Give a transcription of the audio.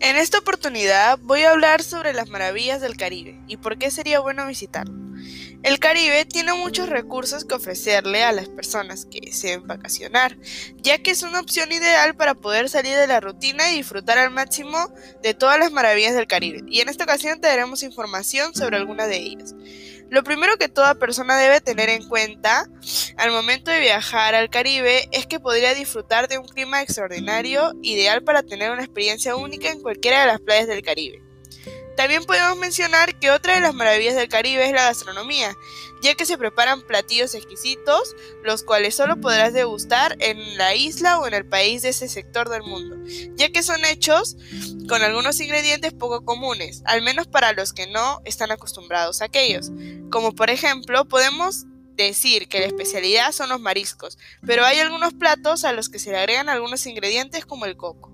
En esta oportunidad voy a hablar sobre las maravillas del Caribe y por qué sería bueno visitarlo. El Caribe tiene muchos recursos que ofrecerle a las personas que deseen vacacionar, ya que es una opción ideal para poder salir de la rutina y disfrutar al máximo de todas las maravillas del Caribe. Y en esta ocasión te daremos información sobre algunas de ellas. Lo primero que toda persona debe tener en cuenta al momento de viajar al Caribe es que podría disfrutar de un clima extraordinario, ideal para tener una experiencia única en cualquiera de las playas del Caribe. También podemos mencionar que otra de las maravillas del Caribe es la gastronomía, ya que se preparan platillos exquisitos, los cuales solo podrás degustar en la isla o en el país de ese sector del mundo, ya que son hechos con algunos ingredientes poco comunes, al menos para los que no están acostumbrados a aquellos, como por ejemplo podemos decir que la especialidad son los mariscos, pero hay algunos platos a los que se le agregan algunos ingredientes como el coco.